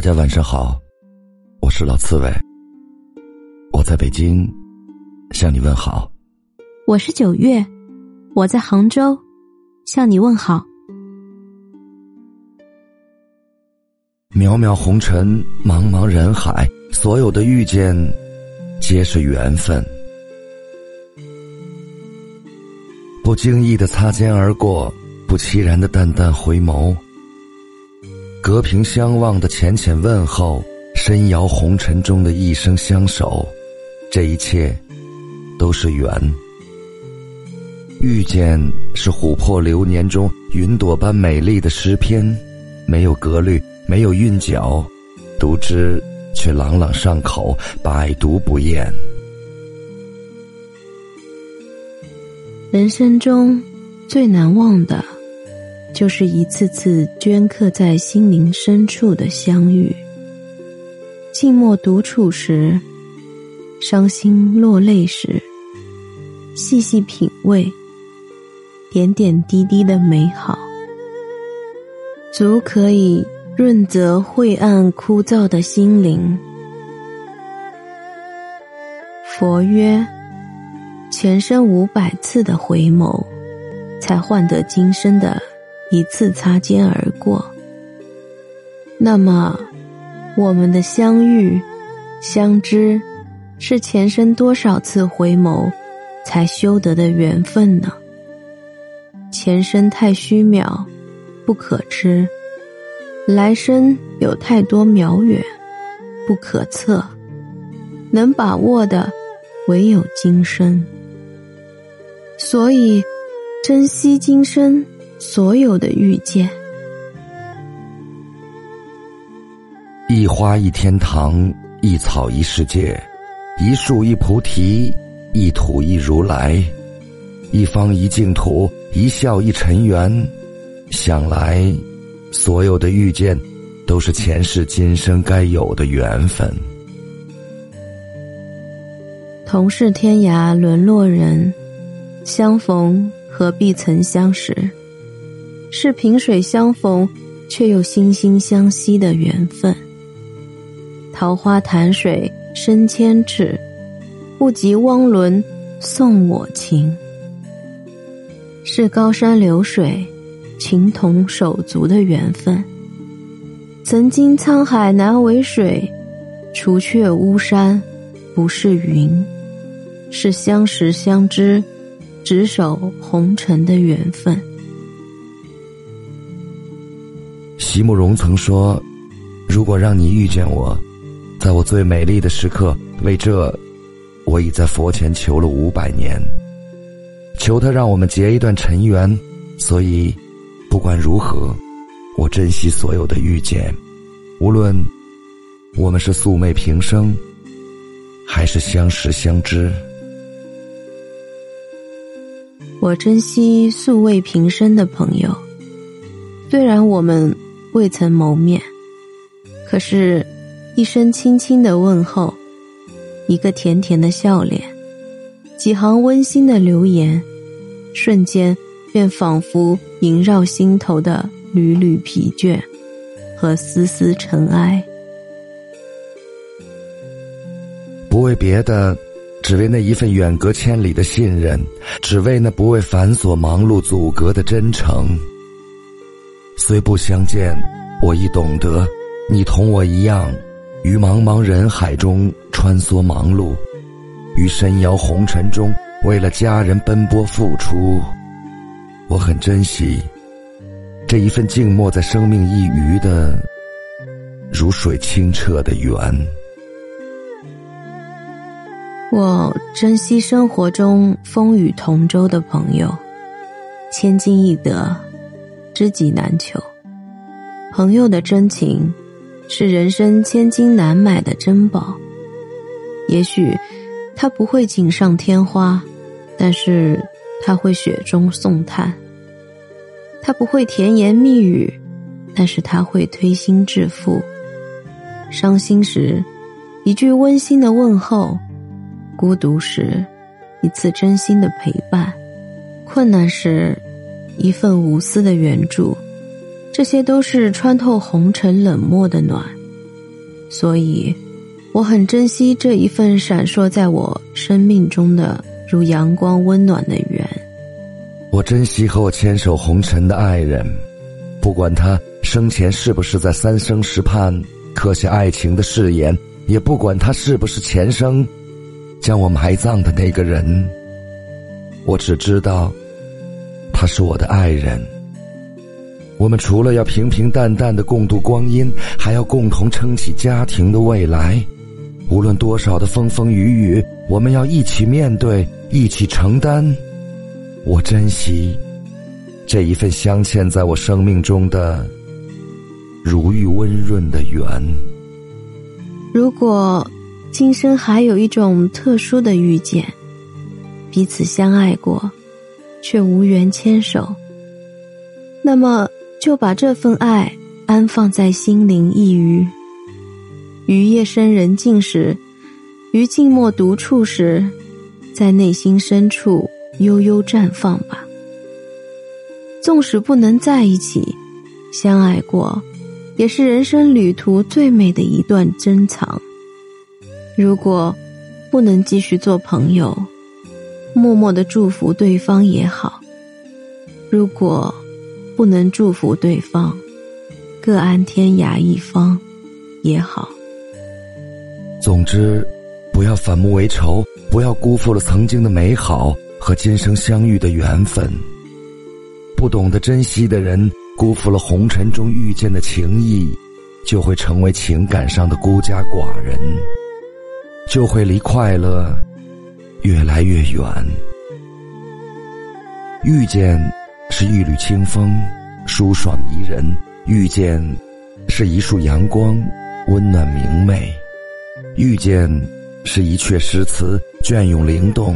大家晚上好，我是老刺猬，我在北京向你问好。我是九月，我在杭州向你问好。渺渺红尘，茫茫人海，所有的遇见皆是缘分。不经意的擦肩而过，不期然的淡淡回眸。隔屏相望的浅浅问候，深摇红尘中的一生相守，这一切都是缘。遇见是琥珀流年中云朵般美丽的诗篇，没有格律，没有韵脚，读之却朗朗上口，百读不厌。人生中最难忘的。就是一次次镌刻在心灵深处的相遇。静默独处时，伤心落泪时，细细品味点点滴滴的美好，足可以润泽晦暗枯燥的心灵。佛曰：前生五百次的回眸，才换得今生的。一次擦肩而过，那么我们的相遇、相知，是前生多少次回眸才修得的缘分呢？前生太虚渺，不可知；来生有太多渺远，不可测。能把握的，唯有今生。所以，珍惜今生。所有的遇见，一花一天堂，一草一世界，一树一菩提，一土一如来，一方一净土，一笑一尘缘。想来，所有的遇见，都是前世今生该有的缘分。同是天涯沦落人，相逢何必曾相识。是萍水相逢，却又惺惺相惜的缘分。桃花潭水深千尺，不及汪伦送我情。是高山流水，情同手足的缘分。曾经沧海难为水，除却巫山不是云。是相识相知，执手红尘的缘分。席慕容曾说：“如果让你遇见我，在我最美丽的时刻，为这，我已在佛前求了五百年，求他让我们结一段尘缘。所以，不管如何，我珍惜所有的遇见，无论我们是素昧平生，还是相识相知。我珍惜素未平生的朋友，虽然我们。”未曾谋面，可是，一声轻轻的问候，一个甜甜的笑脸，几行温馨的留言，瞬间便仿佛萦绕心头的缕缕疲倦和丝丝尘埃。不为别的，只为那一份远隔千里的信任，只为那不为繁琐忙碌阻隔的真诚。虽不相见，我已懂得，你同我一样，于茫茫人海中穿梭忙碌，于深摇红尘中为了家人奔波付出。我很珍惜这一份静默在生命一隅的如水清澈的缘。我珍惜生活中风雨同舟的朋友，千金易得。知己难求，朋友的真情是人生千金难买的珍宝。也许他不会锦上添花，但是他会雪中送炭；他不会甜言蜜语，但是他会推心置腹。伤心时，一句温馨的问候；孤独时，一次真心的陪伴；困难时。一份无私的援助，这些都是穿透红尘冷漠的暖，所以，我很珍惜这一份闪烁在我生命中的如阳光温暖的缘。我珍惜和我牵手红尘的爱人，不管他生前是不是在三生石畔刻下爱情的誓言，也不管他是不是前生将我埋葬的那个人。我只知道，他是我的爱人。我们除了要平平淡淡的共度光阴，还要共同撑起家庭的未来。无论多少的风风雨雨，我们要一起面对，一起承担。我珍惜这一份镶嵌在我生命中的如玉温润的缘。如果今生还有一种特殊的遇见，彼此相爱过，却无缘牵手，那么。就把这份爱安放在心灵一隅，于夜深人静时，于静默独处时，在内心深处悠悠绽放吧。纵使不能在一起，相爱过，也是人生旅途最美的一段珍藏。如果不能继续做朋友，默默的祝福对方也好。如果。不能祝福对方，各安天涯一方也好。总之，不要反目为仇，不要辜负了曾经的美好和今生相遇的缘分。不懂得珍惜的人，辜负了红尘中遇见的情谊，就会成为情感上的孤家寡人，就会离快乐越来越远。遇见。是一缕清风，舒爽宜人；遇见，是一束阳光，温暖明媚；遇见，是一阙诗词，隽永灵动；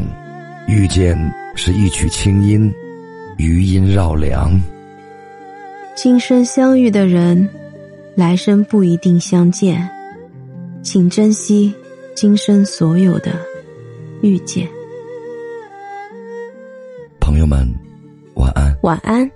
遇见，是一曲清音，余音绕梁。今生相遇的人，来生不一定相见，请珍惜今生所有的遇见。朋友们。晚安。晚安。